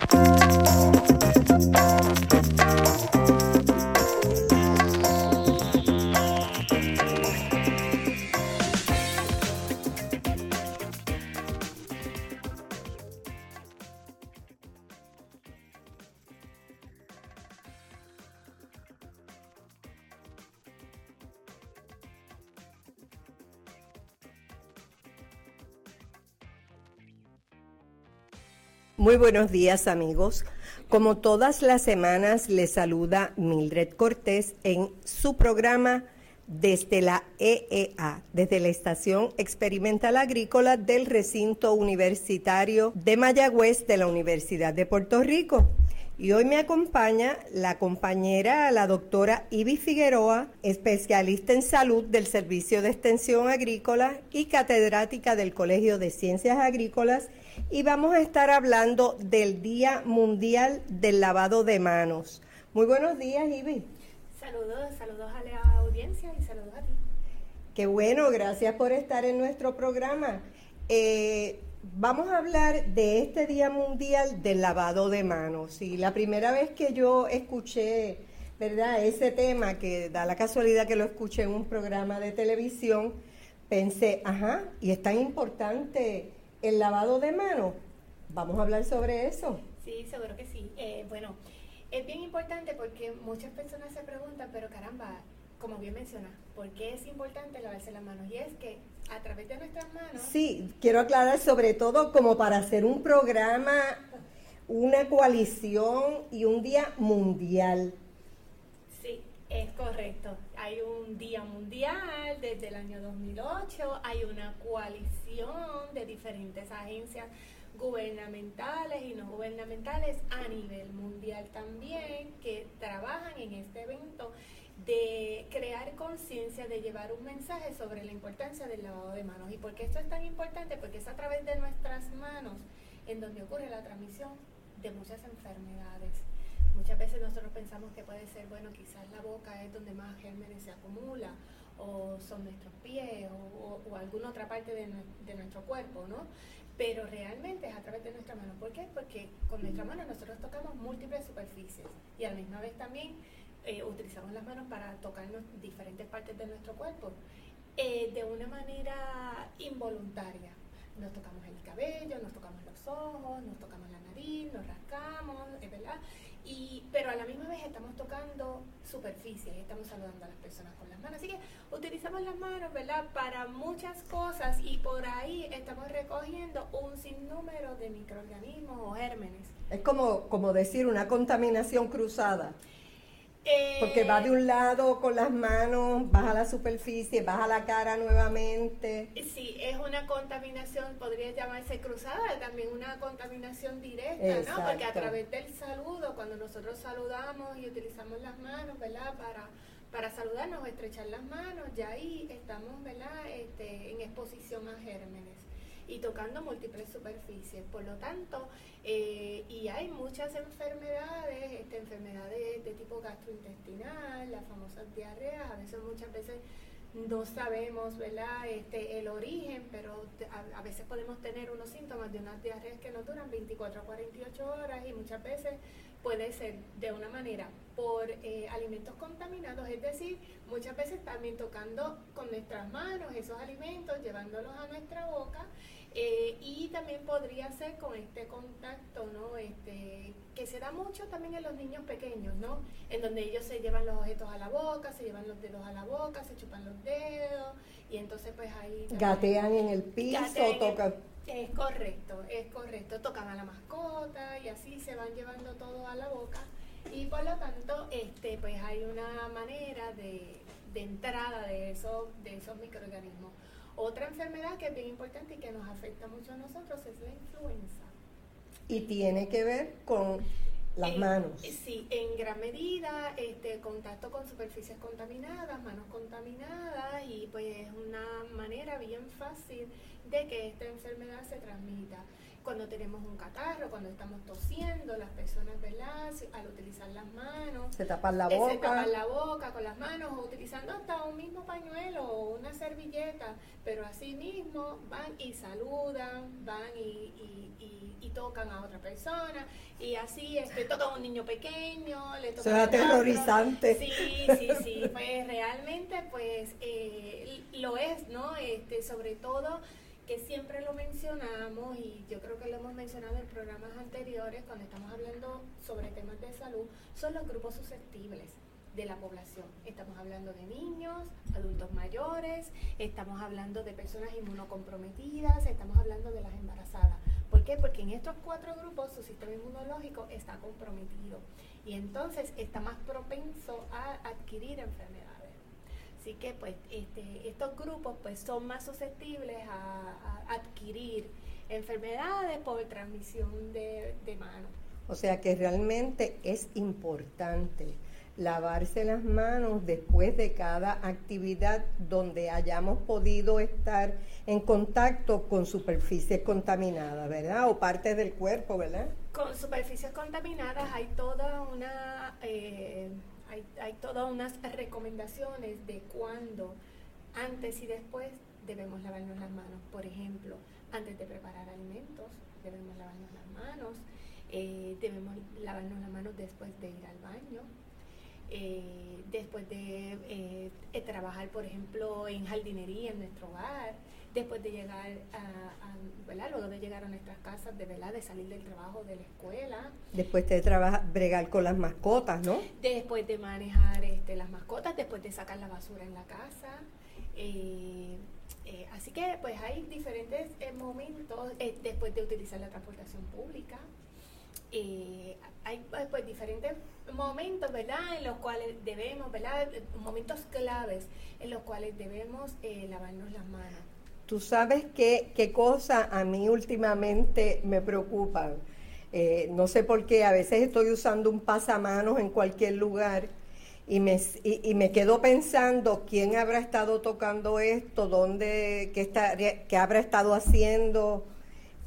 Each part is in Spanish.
Thank you. Buenos días amigos. Como todas las semanas les saluda Mildred Cortés en su programa desde la EEA, desde la Estación Experimental Agrícola del Recinto Universitario de Mayagüez de la Universidad de Puerto Rico. Y hoy me acompaña la compañera, la doctora Ibi Figueroa, especialista en salud del Servicio de Extensión Agrícola y catedrática del Colegio de Ciencias Agrícolas y vamos a estar hablando del Día Mundial del Lavado de Manos. Muy buenos días, Ivy. Saludos, saludos a la audiencia y saludos a ti. Qué bueno, gracias por estar en nuestro programa. Eh, vamos a hablar de este Día Mundial del Lavado de Manos. Y la primera vez que yo escuché, ¿verdad? Ese tema, que da la casualidad que lo escuché en un programa de televisión, pensé, ajá, y es tan importante el lavado de manos. Vamos a hablar sobre eso. Sí, seguro que sí. Eh, bueno, es bien importante porque muchas personas se preguntan, pero caramba, como bien menciona, ¿por qué es importante lavarse las manos? Y es que a través de nuestras manos... Sí, quiero aclarar sobre todo como para hacer un programa, una coalición y un día mundial. Sí, es correcto. Hay un día mundial desde el año 2008, hay una coalición de diferentes agencias gubernamentales y no gubernamentales a nivel mundial también que trabajan en este evento de crear conciencia, de llevar un mensaje sobre la importancia del lavado de manos. ¿Y por qué esto es tan importante? Porque es a través de nuestras manos en donde ocurre la transmisión de muchas enfermedades. Muchas veces nosotros pensamos que puede ser, bueno, quizás la boca es donde más gérmenes se acumula, o son nuestros pies, o, alguna otra parte de, nuestro cuerpo, ¿no? Pero realmente es a través de nuestra mano. ¿Por qué? Porque con nuestra mano nosotros tocamos múltiples superficies y a la misma vez también eh, utilizamos las manos para tocarnos diferentes partes de nuestro cuerpo eh, de una manera involuntaria. Nos tocamos el cabello, nos tocamos los ojos, nos tocamos la nariz, nos rascamos, ¿verdad? Y, pero a la misma vez estamos tocando superficies, estamos saludando a las personas con las manos. Así que utilizamos las manos, ¿verdad? Para muchas cosas y por ahí estamos recogiendo un sinnúmero de microorganismos o gérmenes. Es como, como decir una contaminación cruzada. Porque va de un lado con las manos, baja la superficie, baja la cara nuevamente. Sí, es una contaminación, podría llamarse cruzada, también una contaminación directa, ¿no? Porque a través del saludo, cuando nosotros saludamos y utilizamos las manos, ¿verdad? Para, para saludarnos, estrechar las manos, ya ahí estamos, ¿verdad? Este, en exposición a gérmenes y tocando múltiples superficies. Por lo tanto, eh, y hay muchas enfermedades, este, enfermedades de tipo gastrointestinal, las famosas diarreas, a veces muchas veces no sabemos ¿verdad? Este, el origen, pero a, veces podemos tener unos síntomas de unas diarreas que no duran 24 a 48 horas y muchas veces puede ser de una manera por eh, alimentos contaminados, es decir, muchas veces también tocando con nuestras manos esos alimentos, llevándolos a nuestra boca eh, y también podría ser con este contacto, ¿no? Este, que se da mucho también en los niños pequeños, ¿no? En donde ellos se llevan los objetos a la boca, se llevan los dedos a la boca, se chupan los dedos y entonces pues ahí... Gatean en el piso, tocan... Es correcto, es correcto. Tocan a la mascota y así se van llevando todo a la boca y por lo tanto este pues hay una manera de, de entrada de, eso, de esos microorganismos. Otra enfermedad que es bien importante y que nos afecta mucho a nosotros es la influenza. Y tiene que ver con las manos. Sí, en gran medida, este, contacto con superficies contaminadas, manos contaminadas y pues es una manera bien fácil de que esta enfermedad se transmita. Cuando tenemos un catarro, cuando estamos tosiendo, las personas, ¿verdad? Al utilizar las manos. Se tapan la boca. Se tapan la boca con las manos o utilizando hasta un mismo pañuelo o una servilleta, pero así mismo van y saludan, van y, tocan a otra persona y así este, tocan a un niño pequeño, le tocan es aterrorizante. Sí, sí, sí, pues realmente pues eh, lo es, ¿no? Este, sobre todo que siempre lo mencionamos y yo creo que lo hemos mencionado en programas anteriores cuando estamos hablando sobre temas de salud, son los grupos susceptibles de la población. Estamos hablando de niños, adultos mayores, estamos hablando de personas inmunocomprometidas, estamos hablando de las embarazadas. ¿Por qué? Porque en estos cuatro grupos su sistema inmunológico está comprometido y entonces está más propenso a adquirir enfermedades. Así que pues este, estos grupos pues son más susceptibles a, adquirir enfermedades por transmisión de, de mano. O sea que realmente es importante lavarse las manos después de cada actividad donde hayamos podido estar en contacto con superficies contaminadas, ¿verdad? O partes del cuerpo, ¿verdad? Con superficies contaminadas hay toda una... Eh, hay, hay todas unas recomendaciones de cuándo, antes y después, debemos lavarnos las manos. Por ejemplo, antes de preparar alimentos, debemos lavarnos las manos. Eh, debemos lavarnos las manos después de ir al baño. Eh, después de eh, trabajar, por ejemplo, en jardinería en nuestro hogar, después de llegar a, ¿verdad? Luego de llegar a nuestras casas, de verdad, de salir del trabajo, de la escuela. Después de trabajar, bregar con las mascotas, ¿no? Después de manejar este, las mascotas, después de sacar la basura en la casa. Eh, eh, así que pues hay diferentes eh, momentos después de utilizar la transportación pública. Hay pues diferentes momentos, ¿verdad? En los cuales debemos, ¿verdad? Momentos claves en los cuales debemos lavarnos las manos. Tú sabes qué, qué cosa a mí últimamente me preocupan. Eh, no sé por qué, a veces estoy usando un pasamanos en cualquier lugar y me, y, me quedo pensando quién habrá estado tocando esto, dónde, qué, está, qué habrá estado haciendo,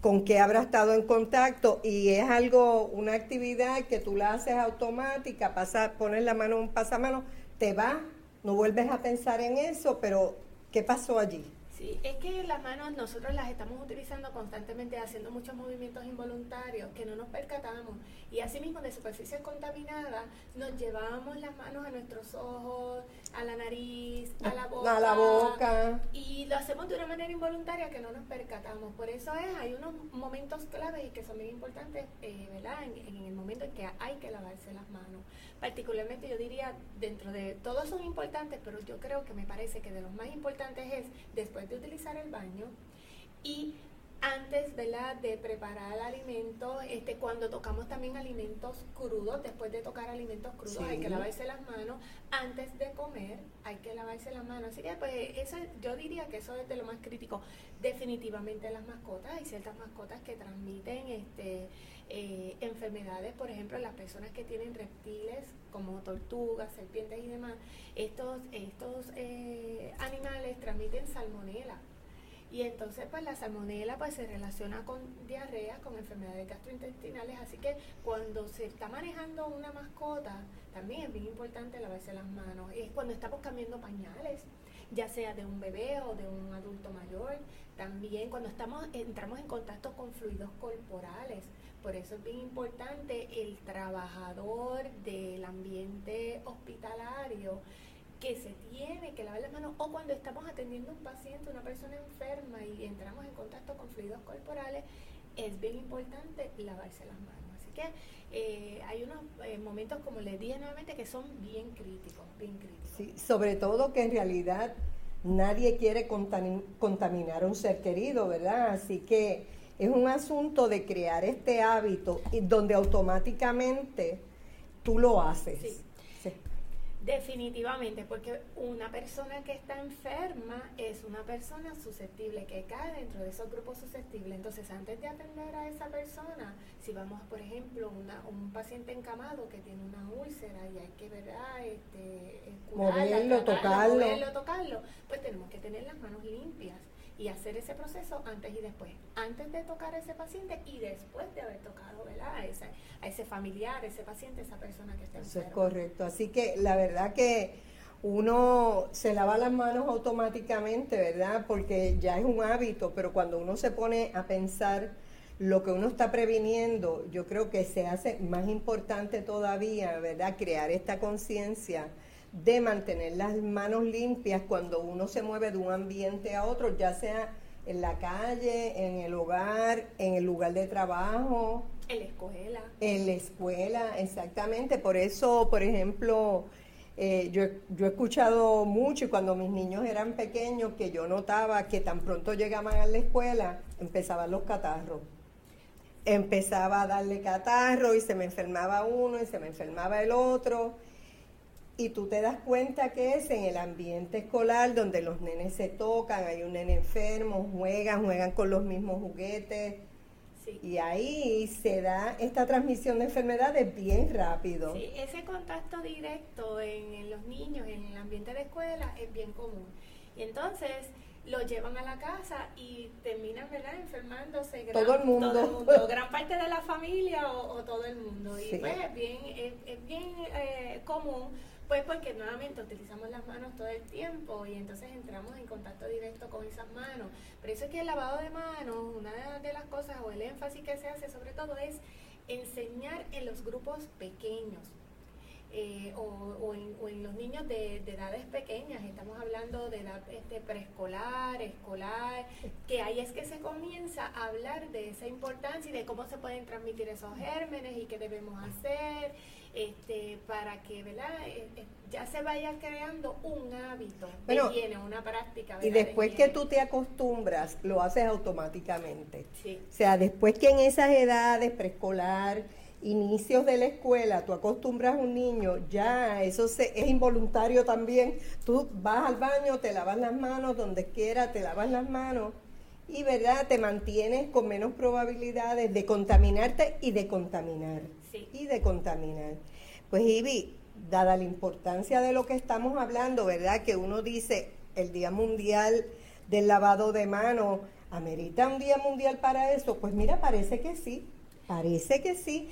con qué habrá estado en contacto y es algo, una actividad que tú la haces automática, pasa, pones la mano un pasamanos, te va, no vuelves a pensar en eso, pero ¿qué pasó allí? Sí, es que las manos nosotros las estamos utilizando constantemente, haciendo muchos movimientos involuntarios que no nos percatamos. Y asimismo de superficies contaminadas, nos llevamos las manos a nuestros ojos, a la nariz, a la boca. A la boca. Y lo hacemos de una manera involuntaria que no nos percatamos. Por eso es, hay unos momentos claves y que son bien importantes, eh, ¿verdad? En, en el momento en que hay que lavarse las manos particularmente yo diría, dentro de todos son importantes, pero yo creo que me parece que de los más importantes es después utilizar el baño y antes ¿verdad? de preparar alimentos, este, cuando tocamos también alimentos crudos, después de tocar alimentos crudos hay que lavarse las manos, antes de comer hay que lavarse las manos. Así que pues eso, yo diría que eso es de lo más crítico. Definitivamente las mascotas, hay ciertas mascotas que transmiten este eh, enfermedades, por ejemplo, las personas que tienen reptiles como tortugas, serpientes y demás, estos, estos eh, animales transmiten salmonela. Y entonces pues la salmonela pues se relaciona con diarrea, con enfermedades gastrointestinales, así que cuando se está manejando una mascota, también es bien importante lavarse las manos. Es cuando estamos cambiando pañales, ya sea de un bebé o de un adulto mayor, también cuando estamos entramos en contacto con fluidos corporales, por eso es bien importante el trabajador del ambiente hospitalario que se tiene que lavar las manos o cuando estamos atendiendo a un paciente, una persona enferma y entramos en contacto con fluidos corporales, es bien importante lavarse las manos. Así que eh, hay unos eh, momentos, como les dije nuevamente, que son bien críticos, bien críticos. Sí, sobre todo que en realidad nadie quiere contaminar a un ser querido, ¿verdad? Así que es un asunto de crear este hábito y donde automáticamente tú lo haces. Sí. Definitivamente, porque una persona que está enferma es una persona susceptible, que cae dentro de esos grupos susceptibles. Entonces, antes de atender a esa persona, si vamos, por ejemplo, una, un paciente encamado que tiene una úlcera y hay que, ¿verdad? Este, curarla, moverlo, tocarlo. Moverlo, tocarlo, pues tenemos que tener las manos limpias y hacer ese proceso antes y después, antes de tocar a ese paciente y después de haber tocado ¿verdad? A, ese, a ese familiar, ese paciente, esa persona que está Eso es correcto, así que la verdad que uno se lava las manos automáticamente, ¿verdad? Porque ya es un hábito, pero cuando uno se pone a pensar lo que uno está previniendo, yo creo que se hace más importante todavía, ¿verdad? Crear esta conciencia de mantener las manos limpias cuando uno se mueve de un ambiente a otro, ya sea en la calle, en el hogar, en el lugar de trabajo. En la escuela. En la escuela, exactamente. Por eso, por ejemplo, eh, yo, yo he escuchado mucho y cuando mis niños eran pequeños que yo notaba que tan pronto llegaban a la escuela, empezaban los catarros. Empezaba a darle catarro y se me enfermaba uno y se me enfermaba el otro y tú te das cuenta que es en el ambiente escolar donde los nenes se tocan, hay un nene enfermo, juegan, juegan con los mismos juguetes. Y ahí se da esta transmisión de enfermedades bien rápido. Sí, ese contacto directo en, los niños, en el ambiente de escuela, es bien común. Y entonces lo llevan a la casa y terminan, ¿verdad?, enfermándose. todo el mundo. gran parte de la familia o, todo el mundo. Y pues es bien, es, bien eh, común pues porque nuevamente utilizamos las manos todo el tiempo y entonces entramos en contacto directo con esas manos. Por eso es que el lavado de manos, una de las cosas o el énfasis que se hace sobre todo es enseñar en los grupos pequeños. Eh, o, en, los niños de, edades pequeñas, estamos hablando de edad este, preescolar, escolar, que ahí es que se comienza a hablar de esa importancia y de cómo se pueden transmitir esos gérmenes y qué debemos hacer este, para que ¿verdad? Eh, eh, ya se vaya creando un hábito tiene una práctica. Y después que tú te acostumbras, lo haces automáticamente. O sea, después que en esas edades, preescolar, inicios de la escuela, tú acostumbras a un niño, ya eso se, es involuntario también. Tú vas al baño, te lavas las manos, donde quiera, te lavas las manos y verdad te mantienes con menos probabilidades de contaminarte y de contaminar y de contaminar. Pues Ivy, dada la importancia de lo que estamos hablando, ¿verdad? Que uno dice el Día Mundial del Lavado de Manos, ¿amerita un Día Mundial para eso? Pues mira, parece que sí, parece que sí.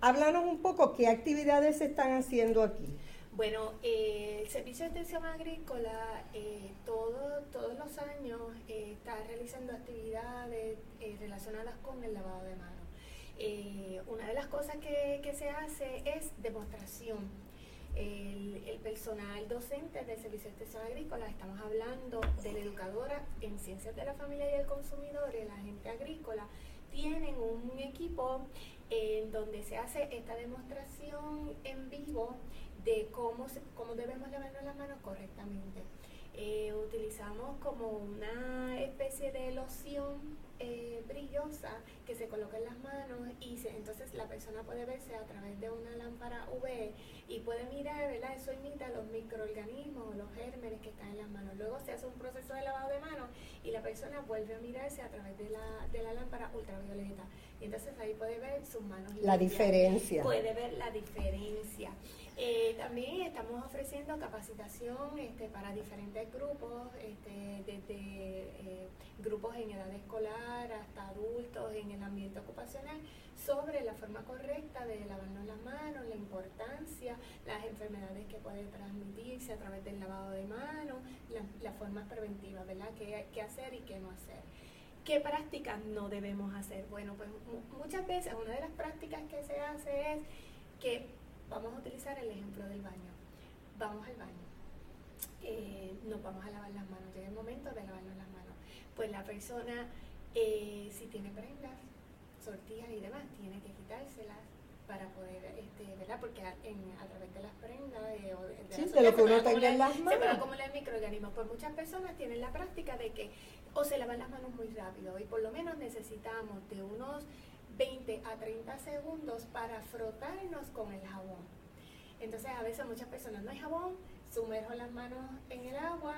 Háblanos un poco, ¿qué actividades se están haciendo aquí? Bueno, eh, el Servicio de Atención Agrícola eh, todo, todos los años eh, está realizando actividades relacionadas con el lavado de manos. Eh, una de las cosas que, se hace es demostración. El, personal docente del Servicio de Extensión Agrícola, estamos hablando de la educadora en Ciencias de la Familia y el Consumidor el agente agrícola, tienen un equipo en donde se hace esta demostración en vivo de cómo, cómo debemos lavarnos las manos correctamente. Eh, utilizamos como una especie de loción eh, brillosa que se coloca en las manos y entonces la persona puede verse a través de una lámpara UV y puede mirar, ¿verdad? Eso imita los microorganismos, los gérmenes que están en las manos. Luego se hace un proceso de lavado de manos y la persona vuelve a mirarse a través de la, de la lámpara ultravioleta. Y entonces ahí puede ver sus manos. La diferencia. Puede ver la diferencia. Eh, también estamos ofreciendo capacitación este, para diferentes grupos, este, desde eh, grupos en edad escolar hasta adultos en el ambiente ocupacional, sobre la forma correcta de lavarnos las manos, la importancia, las enfermedades que pueden transmitirse a través del lavado de manos, las formas preventivas, ¿verdad? ¿Qué, ¿Qué hacer y qué no hacer? ¿Qué prácticas no debemos hacer? Bueno, pues muchas veces una de las prácticas que se hace es que Vamos a utilizar el ejemplo del baño. Vamos al baño. Eh, nos vamos a lavar las manos. Llega el momento de lavarnos las manos. Pues la persona, eh, si tiene prendas, sortijas y demás, tiene que quitárselas para poder, este, ¿verdad? Porque a, través de las prendas de, de, lo que uno tenga en las manos. Se acumular microorganismos. Pues muchas personas tienen la práctica de que o se lavan las manos muy rápido y por lo menos necesitamos de unos 20 a 30 segundos para frotarnos con el jabón. Entonces a veces muchas personas no hay jabón, sumerjo las manos en el agua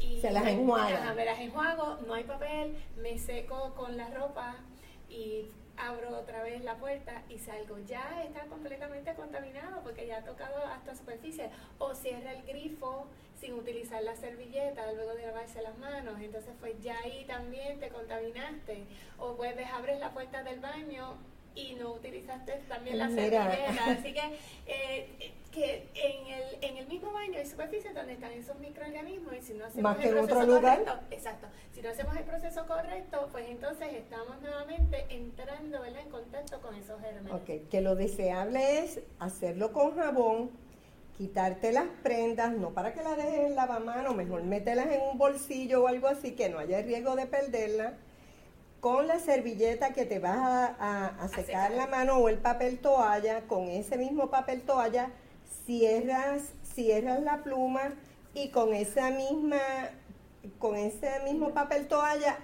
y se las enjuaga. me las enjuago, no hay papel, me seco con la ropa y abro otra vez la puerta y salgo. Ya está completamente contaminado porque ya ha tocado hasta superficie. O cierra el grifo sin utilizar la servilleta luego de lavarse las manos. Entonces, pues ya ahí también te contaminaste. O vuelves, abres la puerta del baño y no utilizaste también la servilleta. Así que, eh, que en el, en el mismo baño hay superficies donde están esos microorganismos y si no hacemos el proceso correcto, exacto, si no hacemos el proceso correcto, pues entonces estamos nuevamente entrando en contacto con esos gérmenes. Ok, que lo deseable es hacerlo con jabón, quitarte las prendas, no para que las dejes en lavamano, mejor mételas en un bolsillo o algo así, que no haya riesgo de perderlas con la servilleta que te vas a, secar la mano o el papel toalla, con ese mismo papel toalla, cierras, cierras la pluma y con esa misma, con ese mismo papel toalla,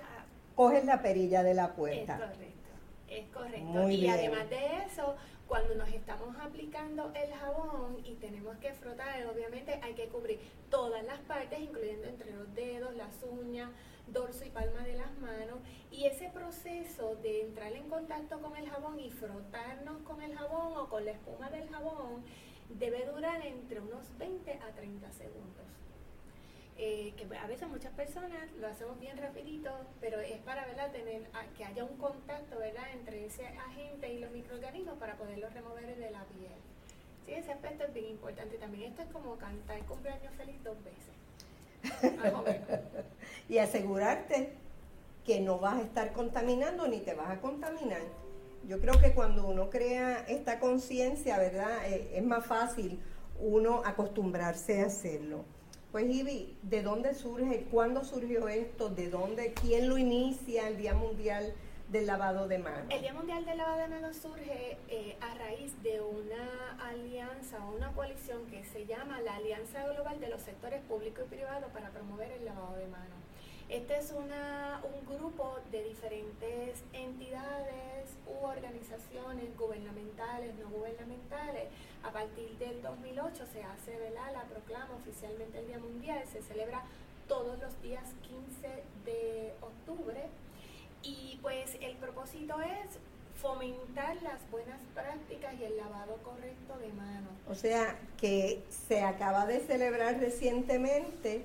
coges la perilla de la puerta. Es correcto, es correcto. y además de eso, cuando nos estamos aplicando el jabón y tenemos que frotar, obviamente hay que cubrir todas las partes, incluyendo entre los dedos, las uñas, dorso y palma de las manos. Y ese proceso de entrar en contacto con el jabón y frotarnos con el jabón o con la espuma del jabón debe durar entre unos 20 a 30 segundos. Eh, que a veces muchas personas lo hacemos bien rapidito, pero es para ¿verdad? tener que haya un contacto ¿verdad? entre ese agente y los microorganismos para poderlos remover de la piel. Sí, ese aspecto es bien importante también. Esto es como cantar cumpleaños feliz dos veces. y asegurarte que no vas a estar contaminando ni te vas a contaminar. Yo creo que cuando uno crea esta conciencia, ¿verdad? Eh, es más fácil uno acostumbrarse a hacerlo. Pues Ivy, ¿de dónde surge? ¿Cuándo surgió esto? ¿De dónde? ¿Quién lo inicia el Día Mundial del lavado de manos? El Día Mundial del Lavado de Manos surge eh, a raíz de una alianza o una coalición que se llama la Alianza Global de los Sectores Público y Privado para promover el lavado de manos. Este es una, un grupo de diferentes entidades u organizaciones gubernamentales, no gubernamentales. A partir del 2008 se hace la proclama oficialmente el Día Mundial, se celebra todos los días 15 de octubre y pues el propósito es fomentar las buenas prácticas y el lavado correcto de manos. O sea, que se acaba de celebrar recientemente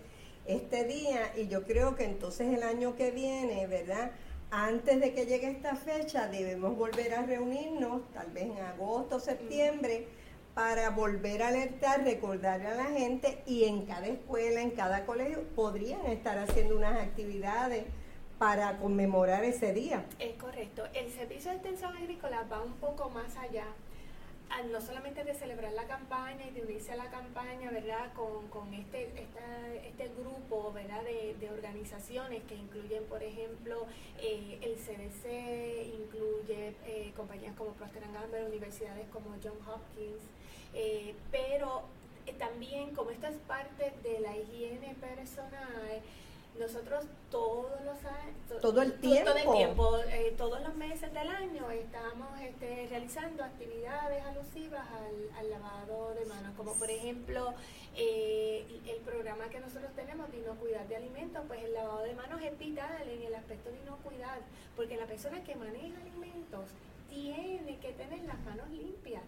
este día y yo creo que entonces el año que viene, ¿verdad? Antes de que llegue esta fecha debemos volver a reunirnos, tal vez en agosto, septiembre, para volver a alertar, recordarle a la gente y en cada escuela, en cada colegio, podrían estar haciendo unas actividades para conmemorar ese día. Es correcto. El Servicio de Extensión Agrícola va un poco más allá, no solamente de celebrar la campaña y de unirse a la campaña, ¿verdad? Con, con este, este grupo, ¿verdad? De, organizaciones que incluyen, por ejemplo, eh, el CDC, incluye eh, compañías como Procter Gamble, universidades como John Hopkins, eh, pero también como esto es parte de la higiene personal, nosotros todos los años, todo el tiempo, todo el tiempo eh, todos los meses del año estamos este, realizando actividades alusivas al, lavado de manos, como por ejemplo eh, el programa que nosotros tenemos de inocuidad de alimentos, pues el lavado de manos es vital en el aspecto de inocuidad, porque la persona que maneja alimentos tiene que tener las manos limpias.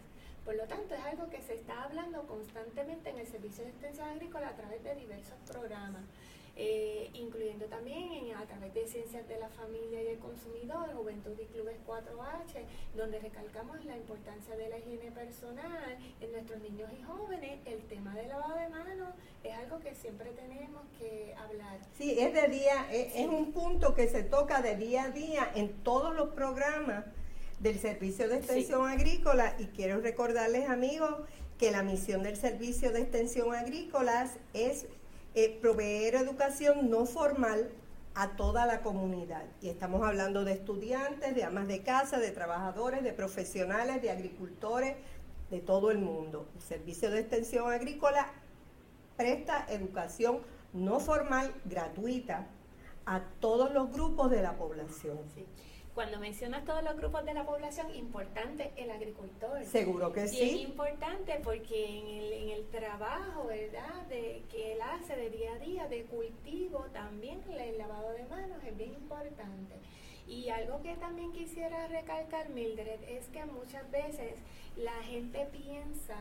Por lo tanto, es algo que se está hablando constantemente en el Servicio de Extensión Agrícola a través de diversos programas. Eh, incluyendo también a través de Ciencias de la Familia y el Consumidor, Juventud y Clubes 4H, donde recalcamos la importancia de la higiene personal en nuestros niños y jóvenes. El tema del lavado de manos es algo que siempre tenemos que hablar. Sí, es de día, es, un punto que se toca de día a día en todos los programas del Servicio de Extensión Agrícola y quiero recordarles amigos que la misión del Servicio de Extensión Agrícola es eh, proveer educación no formal a toda la comunidad. Y estamos hablando de estudiantes, de amas de casa, de trabajadores, de profesionales, de agricultores, de todo el mundo. El Servicio de Extensión Agrícola presta educación no formal gratuita a todos los grupos de la población. Cuando mencionas todos los grupos de la población, importante el agricultor. Seguro que sí. Es importante porque en el, en el trabajo, ¿verdad?, de, que él hace de día a día, de cultivo, también el lavado de manos es bien importante. Y algo que también quisiera recalcar, Mildred, es que muchas veces la gente piensa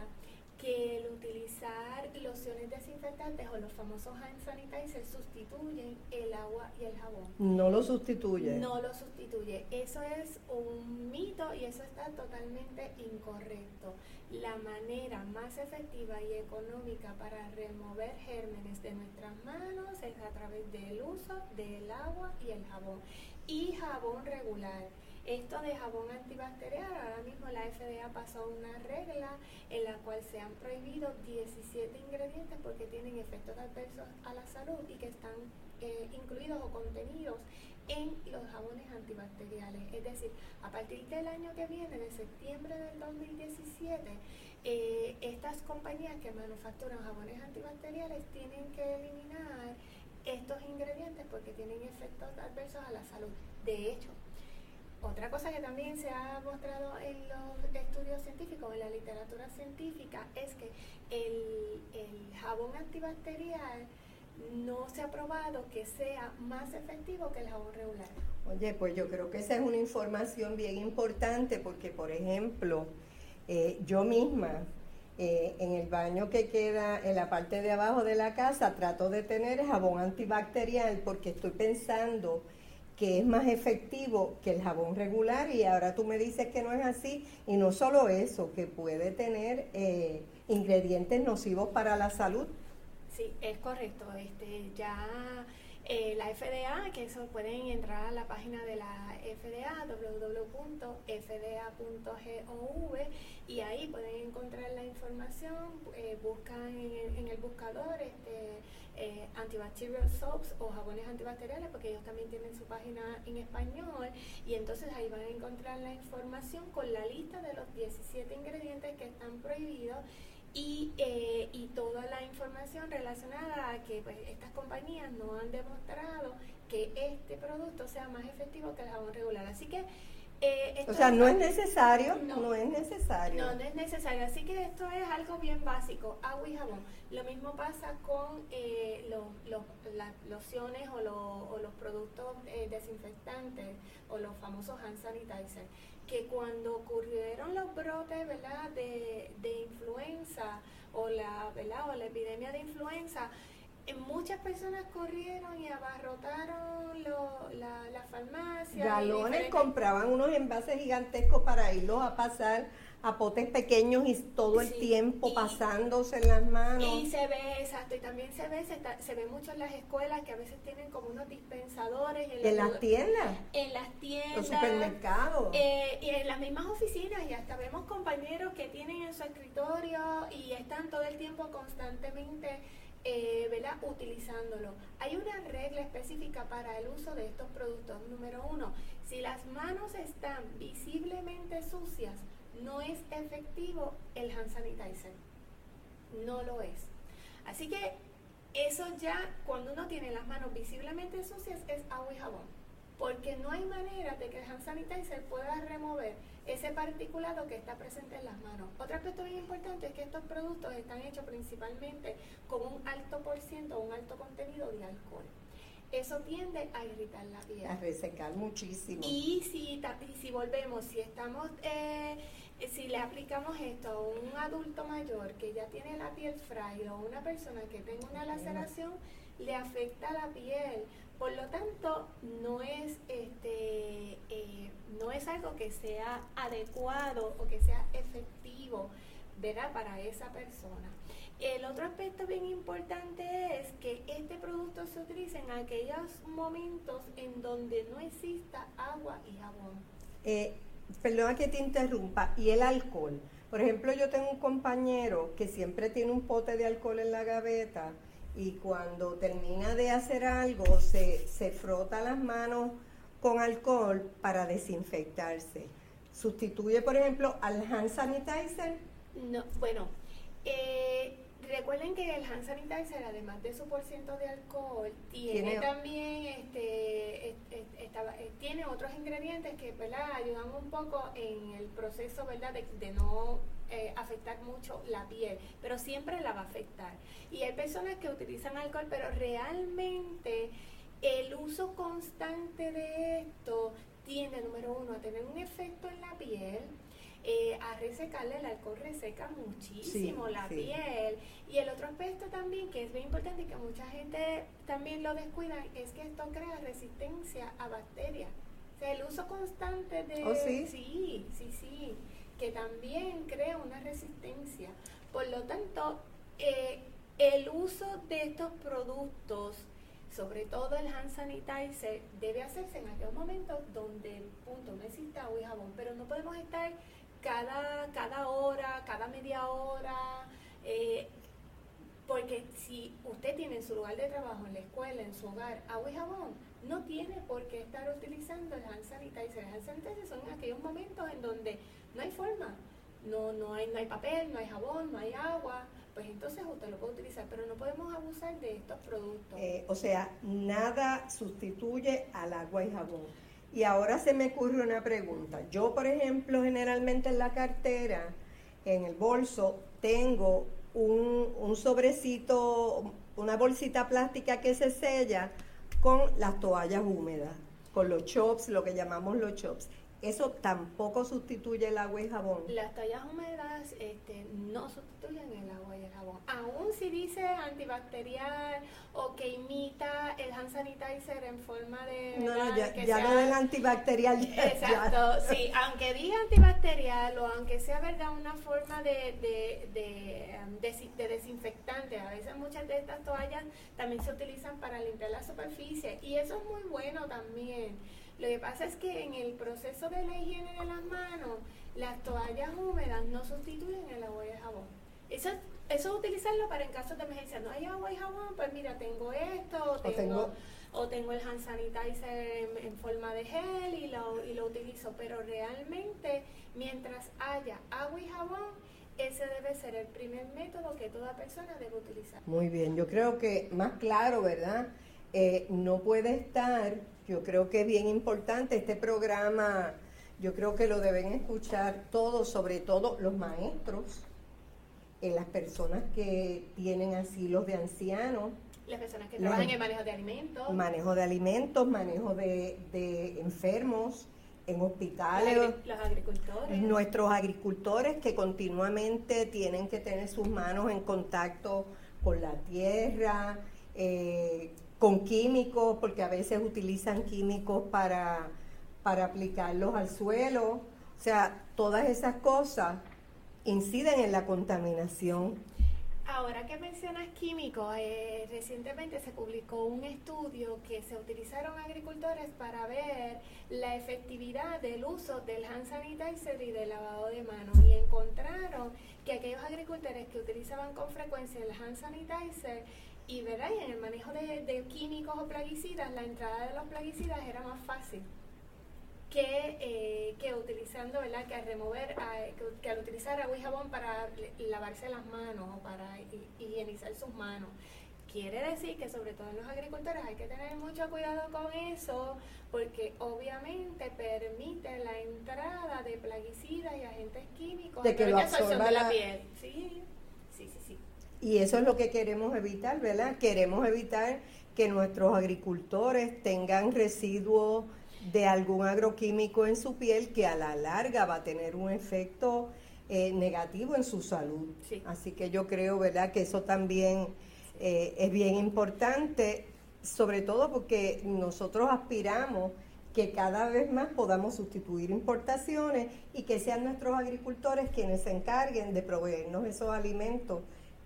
que el utilizar lociones desinfectantes o los famosos hand sanitizers sustituyen el agua y el jabón. No lo sustituye. No lo sustituye. Eso es un mito y eso está totalmente incorrecto. La manera más efectiva y económica para remover gérmenes de nuestras manos es a través del uso del agua y el jabón. Y jabón regular esto de jabón antibacterial, ahora mismo la FDA pasó una regla en la cual se han prohibido 17 ingredientes porque tienen efectos adversos a la salud y que están eh, incluidos o contenidos en los jabones antibacteriales. Es decir, a partir del año que viene, de septiembre del 2017, eh, estas compañías que manufacturan jabones antibacteriales tienen que eliminar estos ingredientes porque tienen efectos adversos a la salud. De hecho, otra cosa que también se ha mostrado en los estudios científicos, en la literatura científica, es que el, jabón antibacterial no se ha probado que sea más efectivo que el jabón regular. Oye, pues yo creo que esa es una información bien importante porque, por ejemplo, eh, yo misma eh, en el baño que queda en la parte de abajo de la casa trato de tener jabón antibacterial porque estoy pensando que es más efectivo que el jabón regular y ahora tú me dices que no es así y no solo eso, que puede tener eh, ingredientes nocivos para la salud. Sí, es correcto. Este, ya eh, la FDA, que eso pueden entrar a la página de la FDA, www.fda.gov, y ahí pueden encontrar la información, eh, buscan en el, buscador este, eh, antibacterial soaps o jabones antibacteriales, porque ellos también tienen su página en español, y entonces ahí van a encontrar la información con la lista de los 17 ingredientes que están prohibidos y, eh, y toda la información relacionada a que pues, estas compañías no han demostrado que este producto sea más efectivo que el jabón regular. Así que eh, o sea, no es necesario, no, es necesario. No, no es necesario. Así que esto es algo bien básico, agua y jabón. Lo mismo pasa con eh, las lociones o, o, los productos eh, desinfectantes o los famosos hand sanitizer, que cuando ocurrieron los brotes ¿verdad? De, de influenza o la, ¿verdad? o la epidemia de influenza, muchas personas corrieron y abarrotaron la, la farmacia. Galones compraban unos envases gigantescos para irlos a pasar a potes pequeños y todo el tiempo pasándose en las manos. Y se ve, exacto, y también se ve, se, ve mucho en las escuelas que a veces tienen como unos dispensadores. En, las tiendas. En las tiendas. Los supermercados. Eh, y en las mismas oficinas, y hasta vemos compañeros que tienen en su escritorio y están todo el tiempo constantemente eh, ¿verdad? utilizándolo. Hay una regla específica para el uso de estos productos. Número uno, si las manos están visiblemente sucias, no es efectivo el hand sanitizer. No lo es. Así que eso ya, cuando uno tiene las manos visiblemente sucias, es agua y jabón. Porque no hay manera de que el hand sanitizer pueda remover ese particulado que está presente en las manos. Otro aspecto bien importante es que estos productos están hechos principalmente con un alto por ciento o un alto contenido de alcohol. Eso tiende a irritar la piel. A resecar muchísimo. Y si, si volvemos, si estamos, eh, si le aplicamos esto a un adulto mayor que ya tiene la piel frágil o una persona que tenga una laceración, le afecta la piel. Por lo tanto, no es, este, eh, no es algo que sea adecuado o que sea efectivo para esa persona. El otro aspecto bien importante es que este producto se utiliza en aquellos momentos en donde no exista agua y jabón. Eh, perdona que te interrumpa, y el alcohol. Por ejemplo, yo tengo un compañero que siempre tiene un pote de alcohol en la gaveta y cuando termina de hacer algo se, se frota las manos con alcohol para desinfectarse. ¿Sustituye, por ejemplo, al hand sanitizer? No, bueno, eh, recuerden que el hand sanitizer, además de su porciento de alcohol, tiene, también este, eh, tiene otros ingredientes que ¿verdad? ayudan un poco en el proceso ¿verdad? de no eh, afectar mucho la piel, pero siempre la va a afectar. Y hay personas que utilizan alcohol, pero realmente el uso constante de esto tiende, número uno, a tener un efecto en la piel, eh, a resecarle, el alcohol reseca muchísimo la piel. Y el otro aspecto también, que es muy importante y que mucha gente también lo descuida, es que esto crea resistencia a bacterias. O sea, el uso constante de... ¿Oh, sí? Sí, sí, sí, que también crea una resistencia. Por lo tanto, eh, el uso de estos productos sobre todo el hand sanitizer debe hacerse en aquellos momentos donde, punto, no exista agua y jabón, pero no podemos estar cada, cada hora, cada media hora, eh, porque si usted tiene en su lugar de trabajo, en la escuela, en su hogar, agua y jabón, no tiene por qué estar utilizando el hand sanitizer. El hand sanitizer son aquellos momentos en donde no hay forma, no, no, hay, no hay papel, no hay jabón, no hay agua, pues entonces usted lo puede utilizar, pero no podemos abusar de estos productos. Eh, o sea, nada sustituye al agua y jabón. Y ahora se me ocurre una pregunta. Yo, por ejemplo, generalmente en la cartera, en el bolso, tengo un, sobrecito, una bolsita plástica que se sella con las toallas húmedas, con los chops, lo que llamamos los chops eso tampoco sustituye el agua y jabón. Las toallas húmedas este, no sustituyen el agua y el jabón. Aún si dice antibacterial o que imita el hand sanitizer en forma de... No, no, ya, ya lo del antibacterial. exacto, sí, aunque diga antibacterial o aunque sea verdad una forma de, de, de, um, de, desinfectante, a veces muchas de estas toallas también se utilizan para limpiar la superficie y eso es muy bueno también. Lo que pasa es que en el proceso de la higiene de las manos, las toallas húmedas no sustituyen el agua y el jabón. Eso, eso utilizarlo para en caso de emergencia. No hay agua y jabón, pues mira, tengo esto, o tengo, o tengo, el hand sanitizer en, forma de gel y lo, y lo utilizo. Pero realmente, mientras haya agua y jabón, ese debe ser el primer método que toda persona debe utilizar. Muy bien, yo creo que más claro, ¿verdad? Eh, no puede estar yo creo que es bien importante este programa, yo creo que lo deben escuchar todos, sobre todo los maestros, las personas que tienen asilos de ancianos. Las personas que trabajan en manejo de alimentos. Manejo de alimentos, manejo de, enfermos en hospitales. Los, agricultores. Nuestros agricultores que continuamente tienen que tener sus manos en contacto con la tierra, eh, con químicos, porque a veces utilizan químicos para, para aplicarlos al suelo. O sea, todas esas cosas inciden en la contaminación. Ahora que mencionas químicos, eh, recientemente se publicó un estudio que se utilizaron agricultores para ver la efectividad del uso del hand sanitizer y del lavado de manos y encontraron que aquellos agricultores que utilizaban con frecuencia el hand sanitizer y, ¿verdad? en el manejo de, químicos o plaguicidas, la entrada de los plaguicidas era más fácil que, eh, que utilizando, ¿verdad? Que al remover, que, al utilizar agua y jabón para lavarse las manos o para higienizar sus manos. Quiere decir que sobre todo en los agricultores hay que tener mucho cuidado con eso porque obviamente permite la entrada de plaguicidas y agentes químicos de que lo absorba la piel. Sí. Y eso es lo que queremos evitar, ¿verdad? Queremos evitar que nuestros agricultores tengan residuos de algún agroquímico en su piel que a la larga va a tener un efecto eh, negativo en su salud. Así que yo creo, ¿verdad?, que eso también eh, es bien importante, sobre todo porque nosotros aspiramos que cada vez más podamos sustituir importaciones y que sean nuestros agricultores quienes se encarguen de proveernos esos alimentos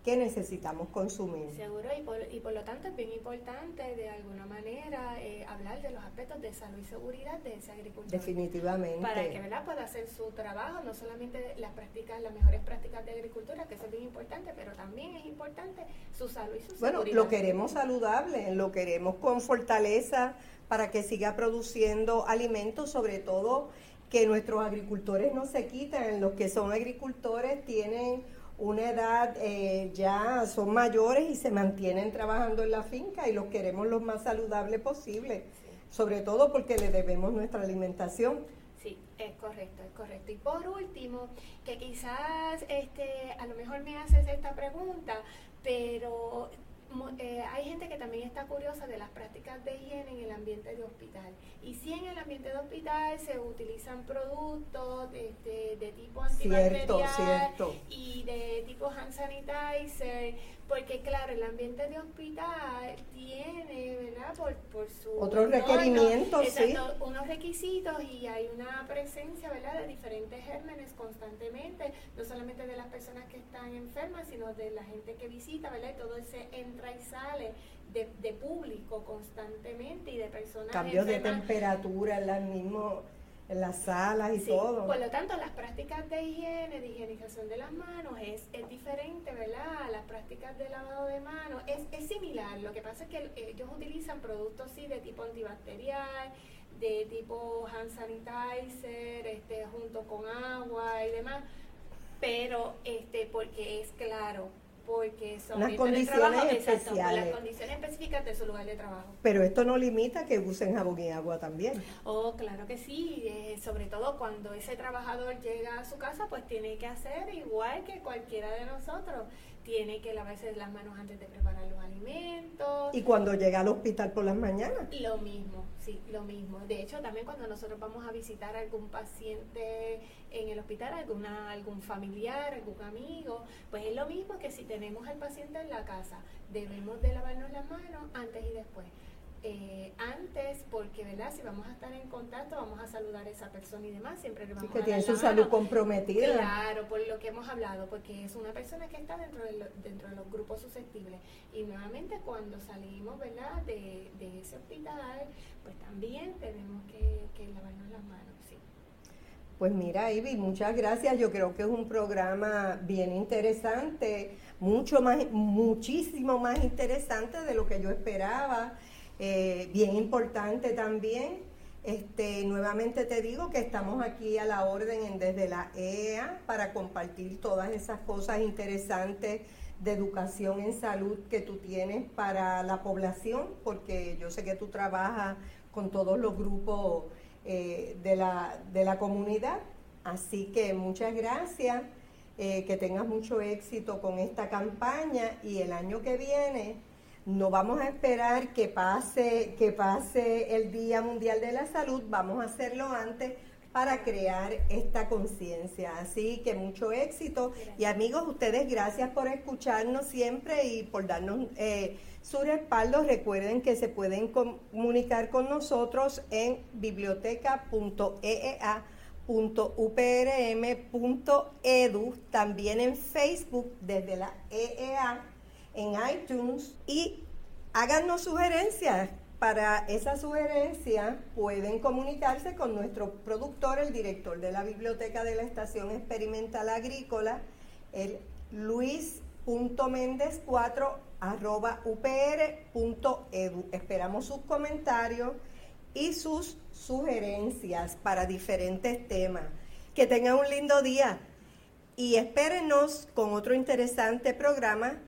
que necesitamos consumir. Seguro, y por, y por lo tanto es bien importante de alguna manera eh, hablar de los aspectos de salud y seguridad de ese agricultor. Definitivamente. Para que ¿verdad? pueda hacer su trabajo, no solamente las prácticas, las mejores prácticas de agricultura, que eso es bien importante, pero también es importante su salud y su seguridad. Bueno, lo queremos saludable, lo queremos con fortaleza para que siga produciendo alimentos, sobre todo que nuestros agricultores no se quiten, los que son agricultores tienen una edad eh, ya son mayores y se mantienen trabajando en la finca y los queremos lo más saludable posible, sobre todo porque le debemos nuestra alimentación. Sí, es correcto, es correcto. Y por último, que quizás este, a lo mejor me haces esta pregunta, pero eh, hay gente que también está curiosa de las prácticas de higiene en el ambiente de hospital. Y si en el ambiente de hospital se utilizan productos de, de, tipo antibacterial y de tipo hand sanitizer, porque claro, el ambiente de hospital tiene, ¿verdad? Por, por su... Otros requerimientos, sí. Unos requisitos y hay una presencia, ¿verdad? De diferentes gérmenes constantemente, no solamente de las personas que están enfermas, sino de la gente que visita, ¿verdad? Y todo ese entra y sale de, de público constantemente y de personas... Cambios de temperatura en las mismas en las salas y todo. Por lo tanto, las prácticas de higiene, de higienización de las manos es, es diferente, ¿verdad? Las prácticas de lavado de manos es, es similar. Lo que pasa es que ellos utilizan productos sí de tipo antibacterial, de tipo hand sanitizer, este, junto con agua y demás, pero este, porque es claro, porque son las condiciones especiales. las condiciones específicas de su lugar de trabajo. Pero esto no limita que usen jabón y agua también. Oh, claro que sí, eh, sobre todo cuando ese trabajador llega a su casa, pues tiene que hacer igual que cualquiera de nosotros tiene que lavarse las manos antes de preparar los alimentos. ¿Y cuando llega al hospital por las mañanas? Lo mismo, sí, lo mismo. De hecho, también cuando nosotros vamos a visitar a algún paciente en el hospital, alguna, algún familiar, algún amigo, pues es lo mismo que si tenemos al paciente en la casa. Debemos de lavarnos las manos antes y después. Eh, antes, porque verdad, si vamos a estar en contacto, vamos a saludar a esa persona y demás, siempre le vamos que tiene su salud comprometida. Claro, por lo que hemos hablado, porque es una persona que está dentro de, dentro de los grupos susceptibles. Y nuevamente cuando salimos, ¿verdad?, de, ese hospital, pues también tenemos que, que lavarnos las manos, sí. Pues mira, Ivy, muchas gracias. Yo creo que es un programa bien interesante, mucho más, muchísimo más interesante de lo que yo esperaba. Eh, bien importante también. Este, nuevamente te digo que estamos aquí a la orden desde la EEA para compartir todas esas cosas interesantes de educación en salud que tú tienes para la población, porque yo sé que tú trabajas con todos los grupos eh, de, la, de la comunidad. Así que muchas gracias, eh, que tengas mucho éxito con esta campaña y el año que viene no vamos a esperar que pase, que pase el Día Mundial de la Salud, vamos a hacerlo antes para crear esta conciencia. Así que mucho éxito. Y amigos, ustedes gracias por escucharnos siempre y por darnos eh, su respaldo. Recuerden que se pueden comunicar con nosotros en biblioteca.eea.uprm.edu, también en Facebook desde la EEA en iTunes y háganos sugerencias. Para esa sugerencia pueden comunicarse con nuestro productor, el director de la Biblioteca de la Estación Experimental Agrícola, el luis.méndez4 arroba upr.edu. Esperamos sus comentarios y sus sugerencias para diferentes temas. Que tengan un lindo día y espérenos con otro interesante programa